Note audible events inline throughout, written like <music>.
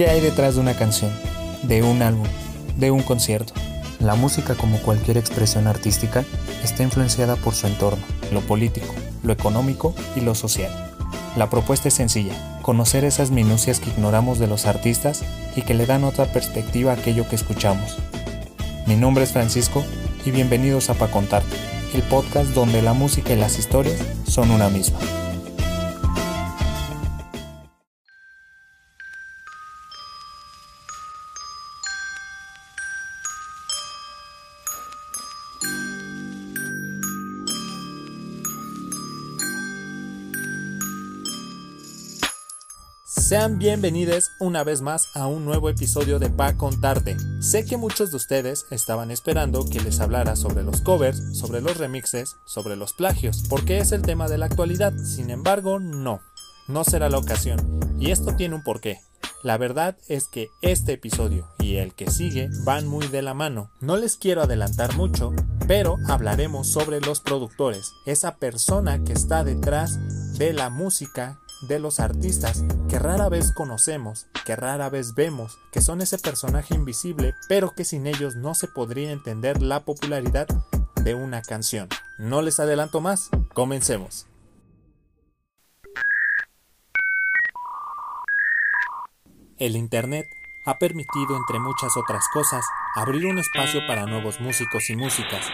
¿Qué hay detrás de una canción, de un álbum, de un concierto? La música, como cualquier expresión artística, está influenciada por su entorno, lo político, lo económico y lo social. La propuesta es sencilla, conocer esas minucias que ignoramos de los artistas y que le dan otra perspectiva a aquello que escuchamos. Mi nombre es Francisco y bienvenidos a Pa Contarte, el podcast donde la música y las historias son una misma. Sean bienvenidos una vez más a un nuevo episodio de Pa Contarte. Sé que muchos de ustedes estaban esperando que les hablara sobre los covers, sobre los remixes, sobre los plagios, porque es el tema de la actualidad. Sin embargo, no, no será la ocasión. Y esto tiene un porqué. La verdad es que este episodio y el que sigue van muy de la mano. No les quiero adelantar mucho, pero hablaremos sobre los productores, esa persona que está detrás de la música de los artistas que rara vez conocemos, que rara vez vemos, que son ese personaje invisible, pero que sin ellos no se podría entender la popularidad de una canción. No les adelanto más, comencemos. El Internet ha permitido, entre muchas otras cosas, abrir un espacio para nuevos músicos y músicas.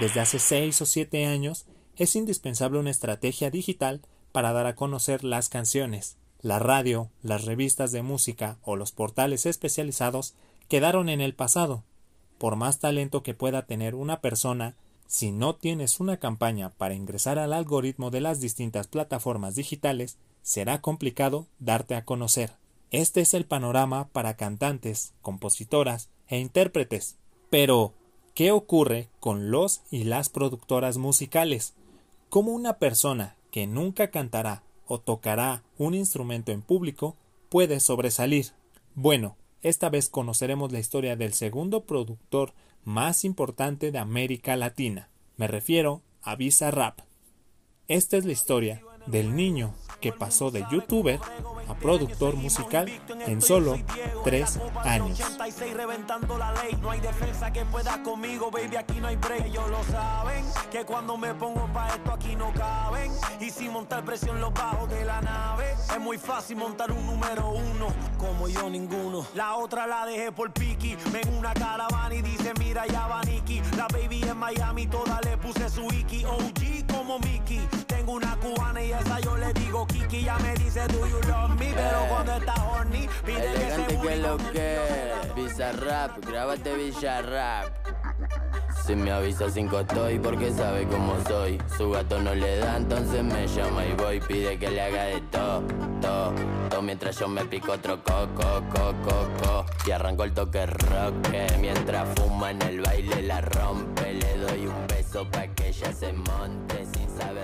Desde hace 6 o 7 años, es indispensable una estrategia digital para dar a conocer las canciones. La radio, las revistas de música o los portales especializados quedaron en el pasado. Por más talento que pueda tener una persona, si no tienes una campaña para ingresar al algoritmo de las distintas plataformas digitales, será complicado darte a conocer. Este es el panorama para cantantes, compositoras e intérpretes. Pero, ¿qué ocurre con los y las productoras musicales? ¿Cómo una persona que nunca cantará o tocará un instrumento en público puede sobresalir. Bueno, esta vez conoceremos la historia del segundo productor más importante de América Latina. Me refiero a Visa Rap. Esta es la historia del niño que pasó de youtuber a productor musical en solo tres años. la otra la dejé por una caravana y dice, mira ya. La baby en Miami, toda le puse su Iki, OG como Mickey. Tengo una cubana y esa yo le digo Kiki, ya me dice, do you love pero cuando está horny, pide Elegante que, lo que, Visa Rap, grábate Villa Rap. Si me avisa sin estoy porque sabe cómo soy. Su gato no le da, entonces me llama y voy. Pide que le haga de todo, todo, todo. Mientras yo me pico otro coco, coco, coco. Y arranco el toque rock. Mientras fuma en el baile la rompe. Le doy un beso pa' que ella se monte sin saber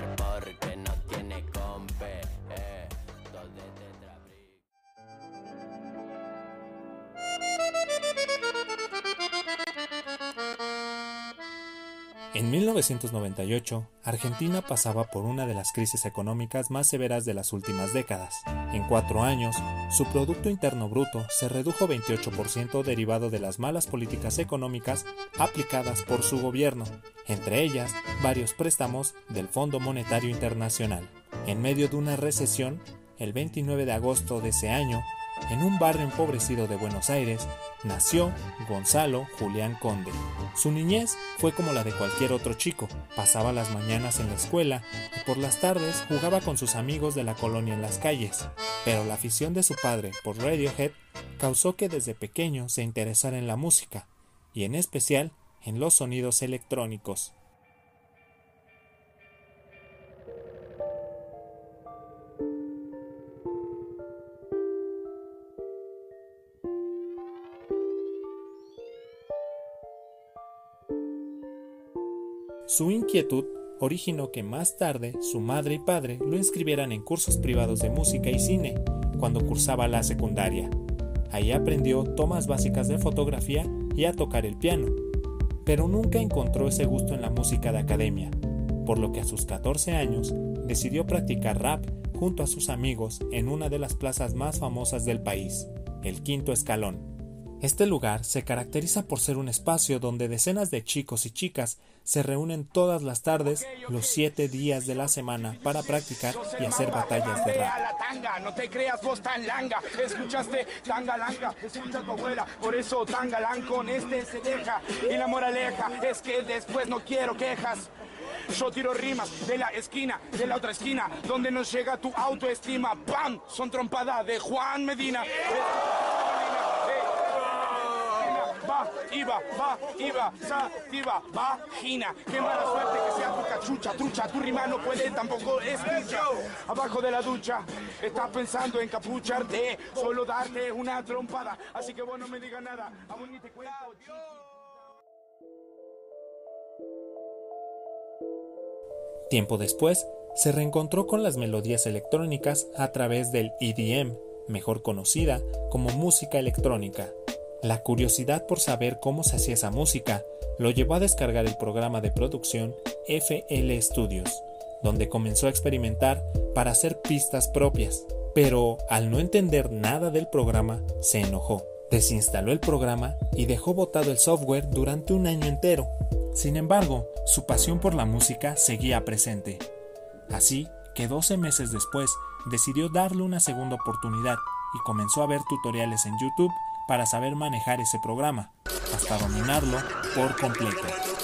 En 1998, Argentina pasaba por una de las crisis económicas más severas de las últimas décadas. En cuatro años, su Producto Interno Bruto se redujo 28% derivado de las malas políticas económicas aplicadas por su gobierno, entre ellas varios préstamos del Fondo Monetario Internacional. En medio de una recesión, el 29 de agosto de ese año, en un barrio empobrecido de Buenos Aires, nació Gonzalo Julián Conde. Su niñez fue como la de cualquier otro chico. Pasaba las mañanas en la escuela y por las tardes jugaba con sus amigos de la colonia en las calles. Pero la afición de su padre por Radiohead causó que desde pequeño se interesara en la música, y en especial en los sonidos electrónicos. Su inquietud originó que más tarde su madre y padre lo inscribieran en cursos privados de música y cine cuando cursaba la secundaria. Ahí aprendió tomas básicas de fotografía y a tocar el piano, pero nunca encontró ese gusto en la música de academia, por lo que a sus 14 años decidió practicar rap junto a sus amigos en una de las plazas más famosas del país, el quinto escalón. Este lugar se caracteriza por ser un espacio donde decenas de chicos y chicas se reúnen todas las tardes, los siete días de la semana, para practicar y hacer batallas de rap. No te creas vos tan langa, escuchaste tangalanga, escucha tu abuela, por eso tangalán con este se deja. Y la moraleja es que después no quiero quejas. Yo tiro rimas de la esquina, de la otra esquina, donde nos llega tu autoestima. ¡Pam! Son trompadas de Juan Medina va, iba, va, iba, sa, iba, vagina. Qué mala suerte que sea tu cachucha, trucha, tu rima no puede tampoco escuchar. Abajo de la ducha, estás pensando en capucharte, solo darte una trompada. Así que vos no me digas nada, aún ni te cuento. Tiempo después, se reencontró con las melodías electrónicas a través del EDM, mejor conocida como música electrónica, la curiosidad por saber cómo se hacía esa música lo llevó a descargar el programa de producción FL Studios, donde comenzó a experimentar para hacer pistas propias. Pero al no entender nada del programa, se enojó, desinstaló el programa y dejó botado el software durante un año entero. Sin embargo, su pasión por la música seguía presente. Así que 12 meses después decidió darle una segunda oportunidad y comenzó a ver tutoriales en YouTube para saber manejar ese programa, hasta dominarlo por completo.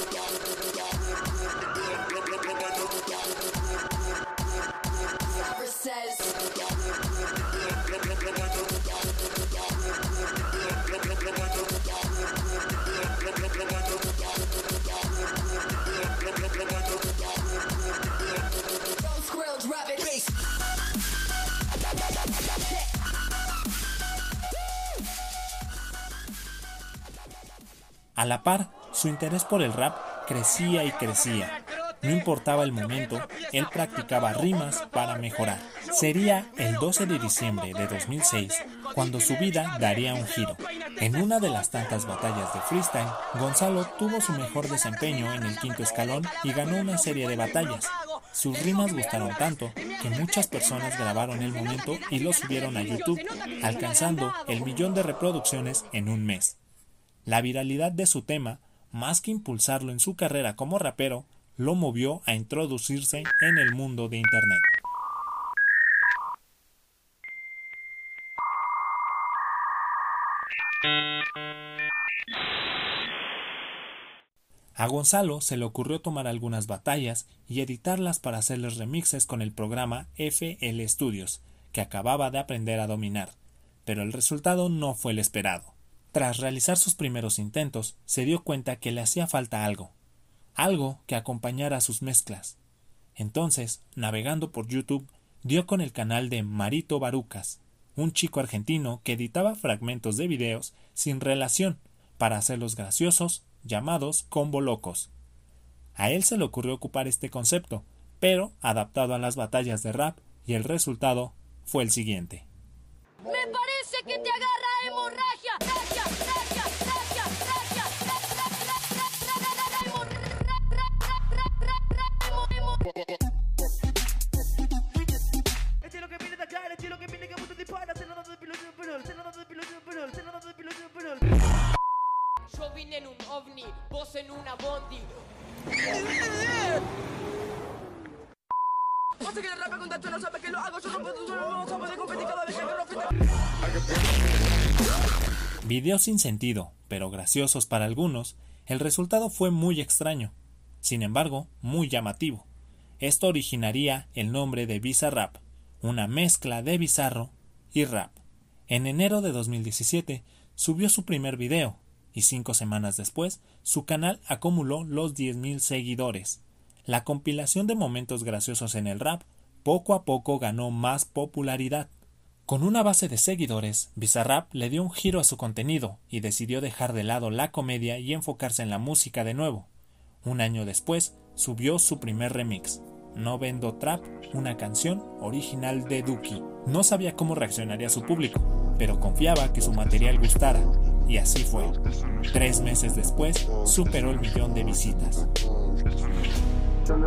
A la par, su interés por el rap crecía y crecía. No importaba el momento, él practicaba rimas para mejorar. Sería el 12 de diciembre de 2006 cuando su vida daría un giro. En una de las tantas batallas de freestyle, Gonzalo tuvo su mejor desempeño en el quinto escalón y ganó una serie de batallas. Sus rimas gustaron tanto que muchas personas grabaron el momento y lo subieron a YouTube, alcanzando el millón de reproducciones en un mes. La viralidad de su tema, más que impulsarlo en su carrera como rapero, lo movió a introducirse en el mundo de Internet. A Gonzalo se le ocurrió tomar algunas batallas y editarlas para hacerles remixes con el programa FL Studios, que acababa de aprender a dominar, pero el resultado no fue el esperado. Tras realizar sus primeros intentos, se dio cuenta que le hacía falta algo, algo que acompañara sus mezclas. Entonces, navegando por YouTube, dio con el canal de Marito Barucas, un chico argentino que editaba fragmentos de videos sin relación para hacerlos graciosos, llamados combo locos. A él se le ocurrió ocupar este concepto, pero adaptado a las batallas de rap, y el resultado fue el siguiente. Me parece que te agarra ovni, vos en una bondi. Vos que rapa con tacho no sabe que lo hago, yo no puedo, yo no puedo competir cada vez que me Videos sin sentido, pero graciosos para algunos, el resultado fue muy extraño, sin embargo, muy llamativo. Esto originaría el nombre de Bizarrap, una mezcla de bizarro y rap. En enero de 2017 subió su primer video, y cinco semanas después su canal acumuló los 10.000 seguidores. La compilación de momentos graciosos en el rap poco a poco ganó más popularidad. Con una base de seguidores, Bizarrap le dio un giro a su contenido y decidió dejar de lado la comedia y enfocarse en la música de nuevo. Un año después, subió su primer remix, No Vendo Trap, una canción original de Duki. No sabía cómo reaccionaría su público, pero confiaba que su material gustara, y así fue. Tres meses después, superó el millón de visitas. Yo no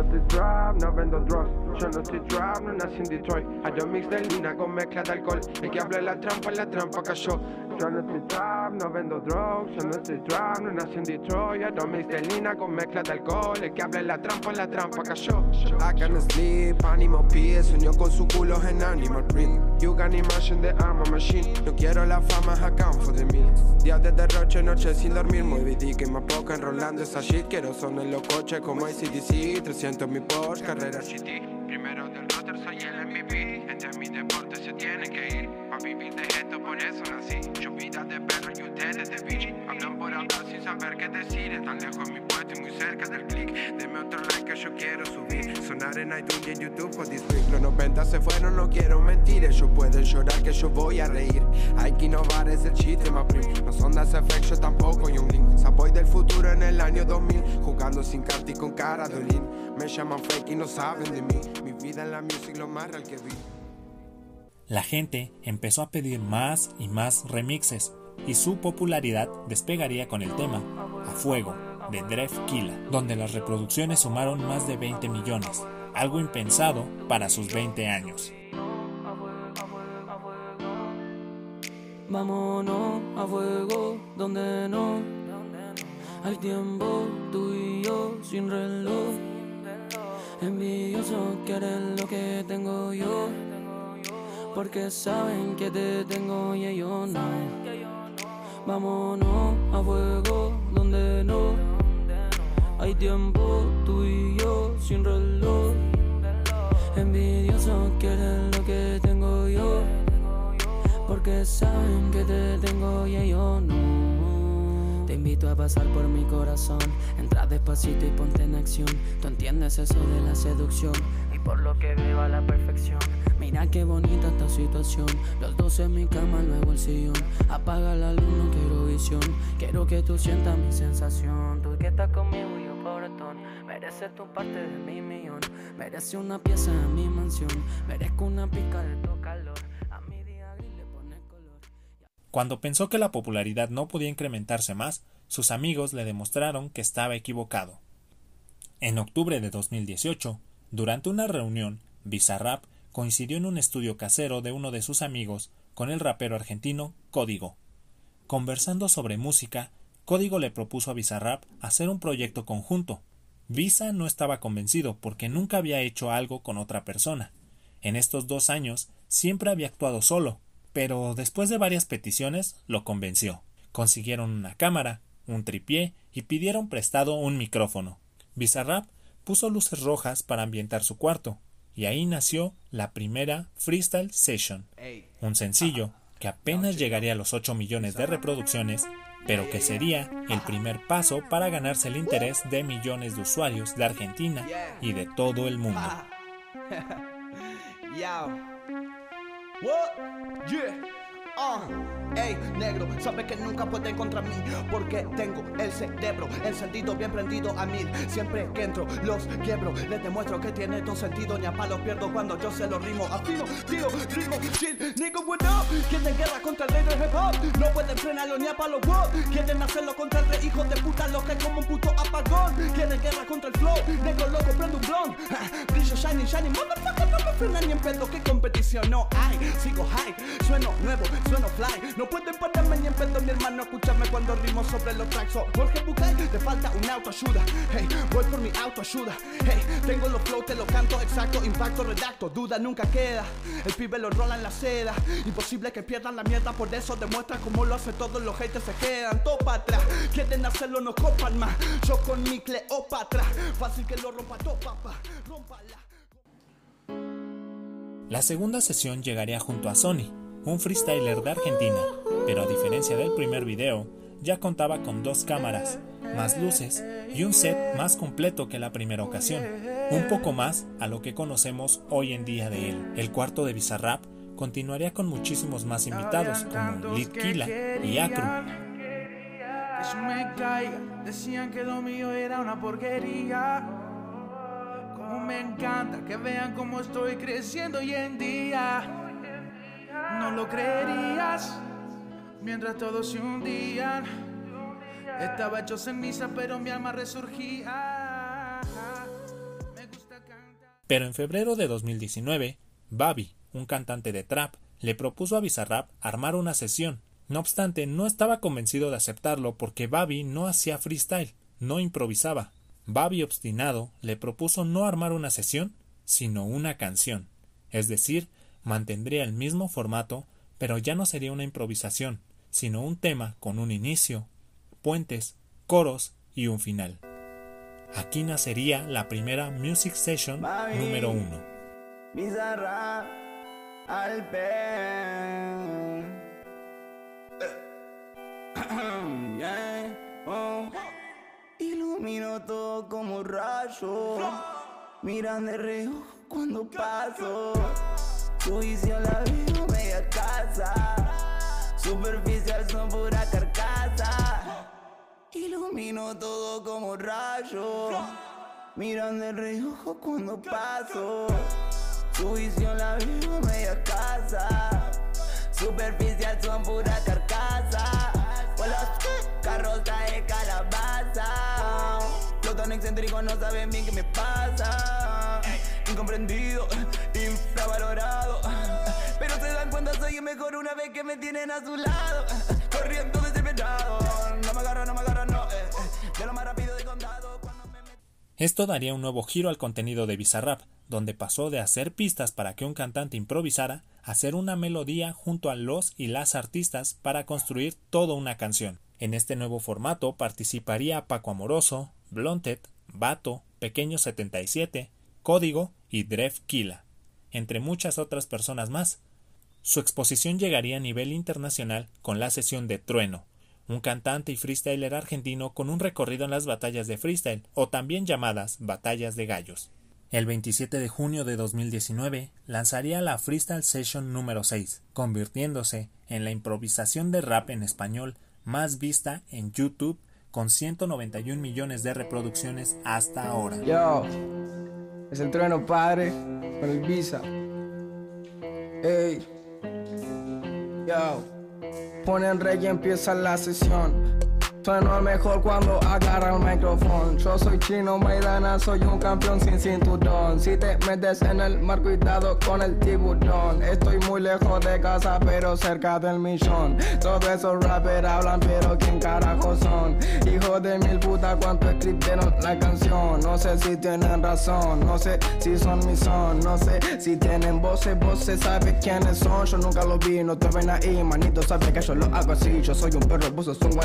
estoy trap, no nací en Detroit. Hay dos mix de lina con mezcla de alcohol. El que habla la trampa, en la trampa cayó. Yo no estoy trap, no vendo drugs. Yo no estoy trap, no nací en Detroit. Hay dos mix de lina con mezcla de alcohol. El que habla la trampa, en la trampa cayó. I can't sleep, animal pie. Soñó con su culo en animal print. You can imagine the armor machine. No quiero la fama, account for the. Días de derroche, noche sin dormir. Muy que más poca enrolando esa shit. Quiero son en los coches como ACDC. 300 mi Porsche, carrera city. Primero del roster soy el MVP. Entre mi deporte se tiene que ir. A vivir de esto, por eso nací. Vida de perro y ustedes de bitch. Hablan por hablar sin saber qué decir. Están lejos mi puesto y muy cerca del click. Deme otro like que yo quiero subir. Sonar en iTunes y en YouTube con District. Los 90 se fueron, no quiero mentir. Ellos pueden llorar que yo voy a reír. Hay que innovar, es el chiste más. No son das effects, yo tampoco y un link. Saboy del futuro en el año 2000. Jugando sin carta y con cara de olín. Me llaman fake y no saben de mí. Mi vida en la music lo más real que vi. La gente empezó a pedir más y más remixes y su popularidad despegaría con el tema A Fuego de Dref Killa, donde las reproducciones sumaron más de 20 millones, algo impensado para sus 20 años. Vámonos a fuego donde no hay tiempo, tú y yo sin reloj. Envidiosos quieren lo que tengo yo, porque saben que te tengo y ellos no. Vámonos a fuego donde no hay tiempo, tú y yo sin reloj. Envidiosos quieren lo que tengo yo, porque saben que te tengo y ellos no. Te invito a pasar por mi corazón, entra despacito y ponte en acción. Tú entiendes eso de la seducción y por lo que veo la perfección. Mira qué bonita esta situación. Los dos en mi cama, luego el sillón. Apaga la luz, no quiero visión. Quiero que tú sientas mi sensación. Tú que estás conmigo, Cuando pensó que la popularidad no podía incrementarse más, sus amigos le demostraron que estaba equivocado. En octubre de 2018, durante una reunión, Bizarrap coincidió en un estudio casero de uno de sus amigos con el rapero argentino Código. Conversando sobre música, Código le propuso a Bizarrap hacer un proyecto conjunto. Visa no estaba convencido porque nunca había hecho algo con otra persona. En estos dos años siempre había actuado solo, pero después de varias peticiones lo convenció. Consiguieron una cámara, un tripié y pidieron prestado un micrófono. Bizarrap puso luces rojas para ambientar su cuarto, y ahí nació la primera Freestyle Session, un sencillo que apenas llegaría a los 8 millones de reproducciones, pero que sería el primer paso para ganarse el interés de millones de usuarios de Argentina y de todo el mundo. <laughs> Ey, negro, sabes que nunca pueden contra mí Porque tengo el cerebro encendido, bien prendido a mil Siempre que entro, los quiebro. Les demuestro que tiene todo sentido Ni a palos pierdo cuando yo se lo rimo. Afino, tío, rimo, chill, nigga, what up Quieren guerra contra el rey del hip hop No pueden frenarlo ni a palos, what Quieren hacerlo contra el rey, hijo de puta Lo que como un puto apagón. Quieren guerra contra el flow Negro loco, prendo un blon Brillo, shiny, shiny, motherfucker No me frenan ni en pedo, que competición. No hay Sigo high, sueno nuevo sueno fly pueden pararme ni en pedo mi hermano Escúchame cuando rimo sobre los tracks Jorge Bucay, te falta una autoayuda. Hey, voy por mi autoayuda. Hey, tengo los flow, te lo canto exacto Impacto, redacto, duda nunca queda El pibe lo rola en la seda. Imposible que pierdan la mierda Por eso demuestra cómo lo hace todos los haters se quedan. Todo para atrás Quieren hacerlo, no copan más. Yo con mi Cleopatra Fácil que lo rompa todo, papá. Rómpala La segunda sesión llegaría junto a Sony, un freestyler de Argentina, pero a diferencia del primer video, ya contaba con dos cámaras, más luces y un set más completo que la primera ocasión, un poco más a lo que conocemos hoy en día de él. El cuarto de Bizarrap continuaría con muchísimos más invitados como Lid Kila y Acru. No lo creerías mientras todos se hundían. Estaba pero mi alma resurgía. Me gusta cantar. Pero en febrero de 2019, Babi, un cantante de trap, le propuso a Bizarrap armar una sesión. No obstante, no estaba convencido de aceptarlo porque Babi no hacía freestyle, no improvisaba. Babi obstinado le propuso no armar una sesión, sino una canción. Es decir, mantendría el mismo formato, pero ya no sería una improvisación, sino un tema con un inicio, puentes, coros y un final. Aquí nacería la primera Music Session número uno. Bizarra al <coughs> oh. Ilumino todo como rayo. Miran de reojo cuando paso. Visión la veo media casa. Superficial son pura carcasa. Ilumino todo como rayo. Miran de reojo cuando paso. Tu visión la veo media casa. Superficial son pura carcasa. Con los carros trae calabaza. Los tan excéntricos no saben bien qué me pasa. Incomprendido, No me no me no. Eh, eh. Lo más rápido de condado. Esto daría un nuevo giro al contenido de Bizarrap, donde pasó de hacer pistas para que un cantante improvisara a hacer una melodía junto a los y las artistas para construir toda una canción. En este nuevo formato participaría Paco Amoroso, Blonted, Bato, Pequeño 77, Código y Dref Kila, entre muchas otras personas más. Su exposición llegaría a nivel internacional con la sesión de Trueno, un cantante y freestyler argentino con un recorrido en las batallas de freestyle, o también llamadas batallas de gallos. El 27 de junio de 2019 lanzaría la Freestyle Session número 6, convirtiéndose en la improvisación de rap en español más vista en YouTube con 191 millones de reproducciones hasta ahora. Yo, es el trueno padre el visa. Ey, yo, ponen rey y empieza la sesión. Sueno mejor cuando agarra el micrófono. Yo soy chino, Maidana, soy un campeón sin cinturón. Si te metes en el mar, cuidado con el tiburón. Estoy muy lejos de casa, pero cerca del millón. Todos esos rappers hablan, pero ¿quién carajo son? Hijo de mil putas, cuánto escribieron la canción. No sé si tienen razón, no sé si son mi son. No sé si tienen voces, voces, sabes quiénes son. Yo nunca lo vi, no te ven ahí, manito, sabes que yo lo hago así. Yo soy un perro, vos sos un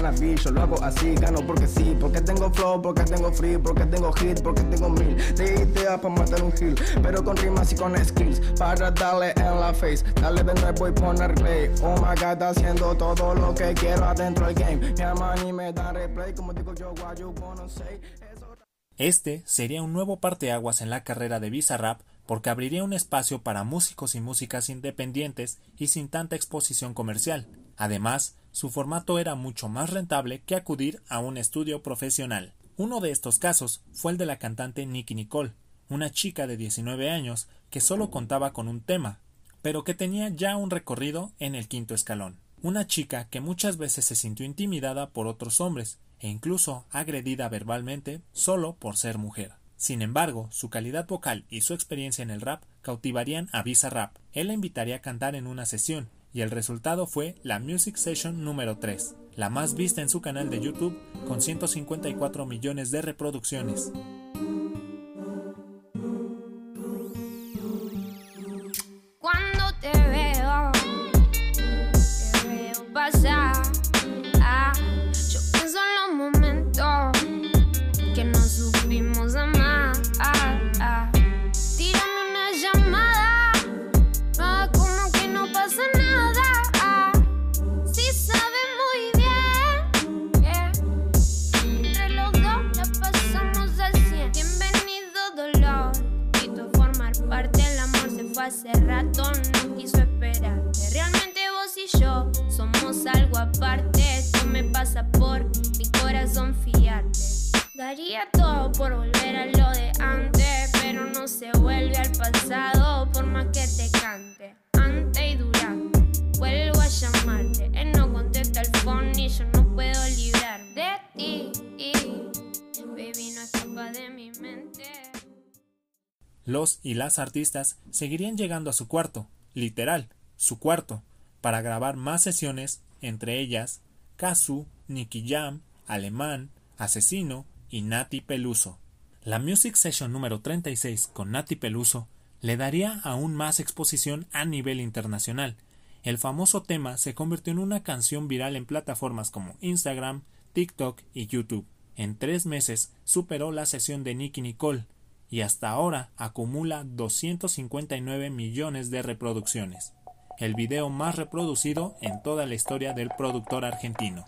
hago así, gano porque sí, porque tengo flow, porque tengo free, porque tengo hit, porque tengo mil de ideas para matar un hill, pero con rimas y con skills, para darle en la face, dale de nuevo y poner play. Oh my god, haciendo todo lo que quiero adentro del game. Mi y me da replay, como digo yo, what you wanna say. Este sería un nuevo parteaguas en la carrera de Bizarrap porque abriría un espacio para músicos y músicas independientes y sin tanta exposición comercial. Además, su formato era mucho más rentable que acudir a un estudio profesional. Uno de estos casos fue el de la cantante Nicky Nicole, una chica de 19 años que solo contaba con un tema, pero que tenía ya un recorrido en el quinto escalón. Una chica que muchas veces se sintió intimidada por otros hombres e incluso agredida verbalmente solo por ser mujer. Sin embargo, su calidad vocal y su experiencia en el rap cautivarían a Visa Rap. Él la invitaría a cantar en una sesión y el resultado fue la Music Session número 3, la más vista en su canal de YouTube con 154 millones de reproducciones. Daría todo por volver a lo de antes, pero no se vuelve al pasado por más que te cante. Antes y durante, vuelvo a llamarte. Él no contesta el phone y yo no puedo librar de ti. Baby, no escapa de mi mente. los y las artistas seguirían llegando a su cuarto, literal, su cuarto, para grabar más sesiones, entre ellas Kazu, Nicky Jam, Alemán, Asesino y Nati Peluso. La Music Session número 36 con Nati Peluso le daría aún más exposición a nivel internacional. El famoso tema se convirtió en una canción viral en plataformas como Instagram, TikTok y YouTube. En tres meses superó la sesión de Nicky Nicole y hasta ahora acumula 259 millones de reproducciones, el video más reproducido en toda la historia del productor argentino.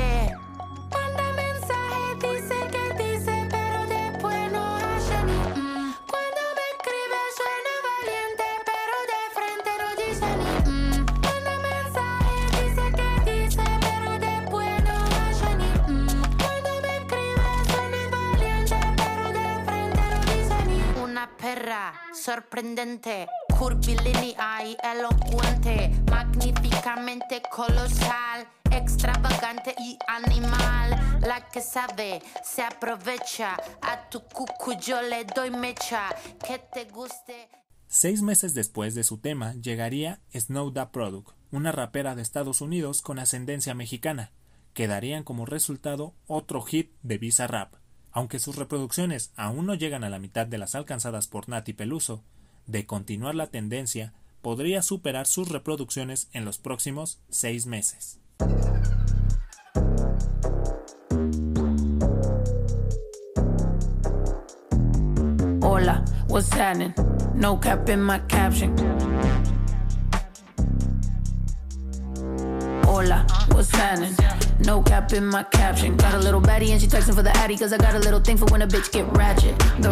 Sorprendente, curvilínea y elocuente, magníficamente colosal, extravagante y animal. La que sabe se aprovecha, a tu cucu yo le doy mecha, que te guste. Seis meses después de su tema llegaría Snow Da Product, una rapera de Estados Unidos con ascendencia mexicana, que darían como resultado otro hit de Visa Rap. Aunque sus reproducciones aún no llegan a la mitad de las alcanzadas por Nati Peluso, de continuar la tendencia, podría superar sus reproducciones en los próximos seis meses. Hola? No caption. Hola, what's happening? No cap in my caption. Got a little baddie and she texting for the addy cause I got a little thing for when a bitch get ratchet. The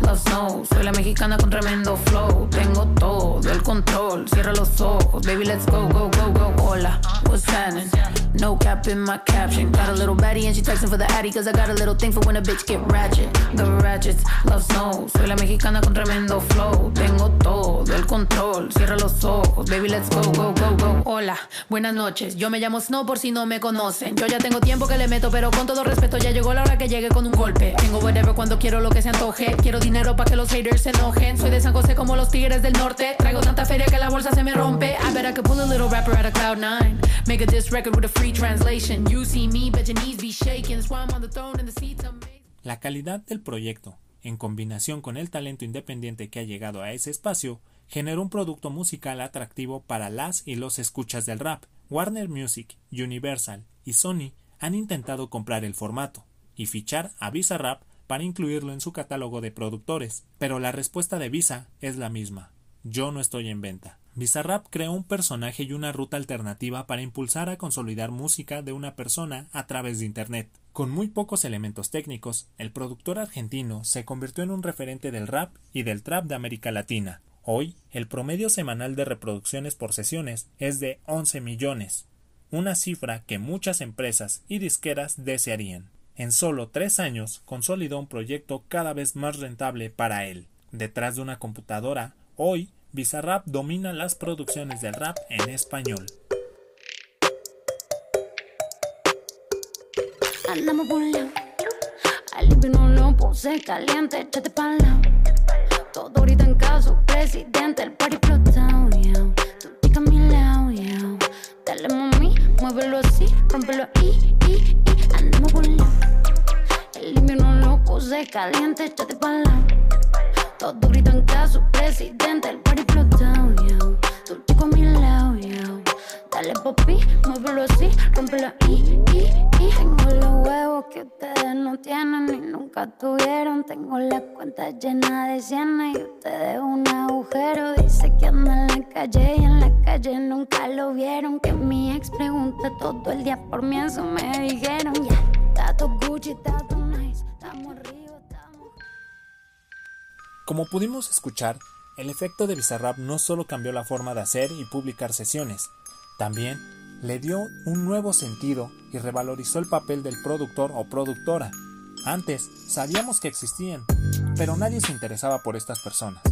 love. Soy la mexicana con tremendo flow. Tengo todo el control. Cierra los ojos. Baby, let's go, go, go, go. Hola, what's happening? No cap in my caption. Got a little baddie and she texting for the addy cause I got a little thing for when a bitch get ratchet. The ratchets love snow. Soy la mexicana con tremendo flow. Tengo todo el control. Cierra los ojos. Baby, let's go, go, go, go. Hola, buenas noches. Yo me llamo Snow por si no me conocen. Yo ya tengo tiempo que le meto, pero con todo respeto ya llegó la hora que llegue con un golpe. Tengo whatever cuando quiero lo que se antoje. Quiero dinero para que los haters se enojen. Soy de San José como los tigres del norte. Traigo tanta feria que la bolsa se me rompe. I bet I could pull a little rapper out of cloud nine. Make a diss record with a free translation. You see me, bet your knees be shaking. That's why I'm on the throne and the seats I'm La calidad del proyecto, en combinación con el talento independiente que ha llegado a ese espacio, generó un producto musical atractivo para las y los escuchas del rap. Warner Music, Universal y Sony han intentado comprar el formato y fichar a Visa Rap para incluirlo en su catálogo de productores, pero la respuesta de Visa es la misma. Yo no estoy en venta. Bizarrap creó un personaje y una ruta alternativa para impulsar a consolidar música de una persona a través de Internet. Con muy pocos elementos técnicos, el productor argentino se convirtió en un referente del rap y del trap de América Latina. Hoy, el promedio semanal de reproducciones por sesiones es de 11 millones, una cifra que muchas empresas y disqueras desearían. En solo tres años consolidó un proyecto cada vez más rentable para él. Detrás de una computadora, hoy Bizarrap domina las producciones del rap en español. Andamos por no lo puse caliente, échate pa'l. Todo ahorita en caso, presidente, el party explotado. Tú chica mi lado. Dale mami, muévelo así, rompelo ahí, y, y. puse caliente, échate pa'l lado. Todo ahorita en caso, presidente, el party explotado, yeah. Tú chico a mi lado, yeah. Dale papi, muévelo así, rompelo ahí, tienen ni nunca tuvieron. Tengo la cuenta llena de cienes y ustedes un agujero. Dice que anda en la calle y en la calle nunca lo vieron. Que mi ex pregunta todo el día por mí, eso me dijeron. Ya, tato Gucci, tato nice, estamos arriba, estamos. Como pudimos escuchar, el efecto de Bizarrap no solo cambió la forma de hacer y publicar sesiones, también le dio un nuevo sentido y revalorizó el papel del productor o productora. Antes sabíamos que existían, pero nadie se interesaba por estas personas.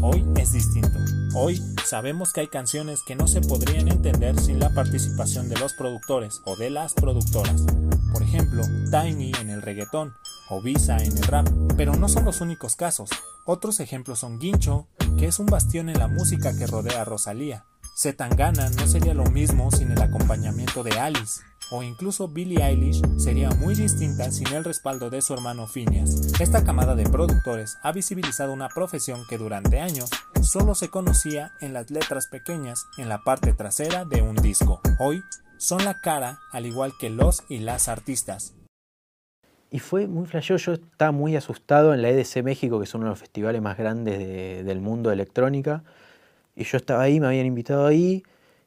Hoy es distinto. Hoy sabemos que hay canciones que no se podrían entender sin la participación de los productores o de las productoras. Por ejemplo, Tiny en el reggaetón o Visa en el rap, pero no son los únicos casos. Otros ejemplos son Guincho, que es un bastión en la música que rodea a Rosalía, Zetangana no sería lo mismo sin el acompañamiento de Alice, o incluso Billie Eilish sería muy distinta sin el respaldo de su hermano Phineas. Esta camada de productores ha visibilizado una profesión que durante años solo se conocía en las letras pequeñas en la parte trasera de un disco. Hoy son la cara al igual que los y las artistas. Y fue muy flasheado, yo estaba muy asustado en la EDC México, que es uno de los festivales más grandes del mundo de electrónica. Y yo estaba ahí, me habían invitado ahí,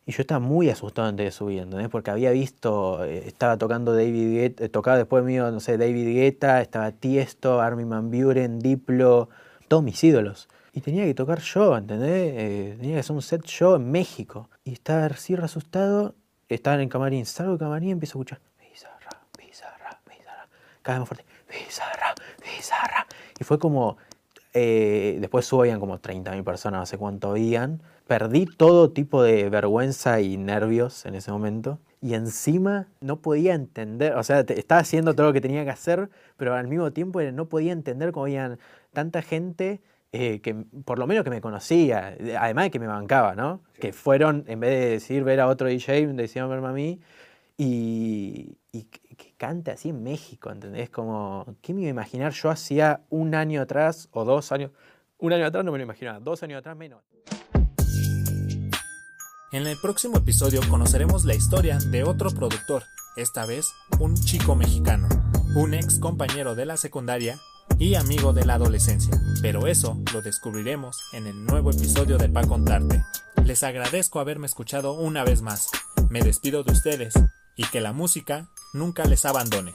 y yo estaba muy asustado antes de subir, ¿entendés? Porque había visto, eh, estaba tocando David Guetta, eh, tocaba después mío, no sé, David Guetta, estaba Tiesto, Armin Van Buren, Diplo, todos mis ídolos. Y tenía que tocar yo, ¿entendés? Eh, tenía que hacer un set yo en México. Y estaba así asustado, estaba en el camarín, salgo del camarín y empiezo a escuchar, bizarra, bizarra, bizarra, cada vez más fuerte, bizarra, bizarra. Y fue como, eh, después subían como 30.000 personas, no sé cuánto habían. Perdí todo tipo de vergüenza y nervios en ese momento. Y encima no podía entender, o sea, estaba haciendo todo lo que tenía que hacer, pero al mismo tiempo no podía entender cómo había tanta gente eh, que por lo menos que me conocía, además de que me bancaba, ¿no? Que fueron, en vez de decir ver a otro DJ, decían verme a mí. Y, y cante así en México, ¿entendés? Como, ¿qué me iba a imaginar yo hacía un año atrás o dos años? Un año atrás no me lo imaginaba, dos años atrás menos. En el próximo episodio conoceremos la historia de otro productor, esta vez un chico mexicano, un ex compañero de la secundaria y amigo de la adolescencia. Pero eso lo descubriremos en el nuevo episodio de Pa Contarte. Les agradezco haberme escuchado una vez más. Me despido de ustedes y que la música nunca les abandone.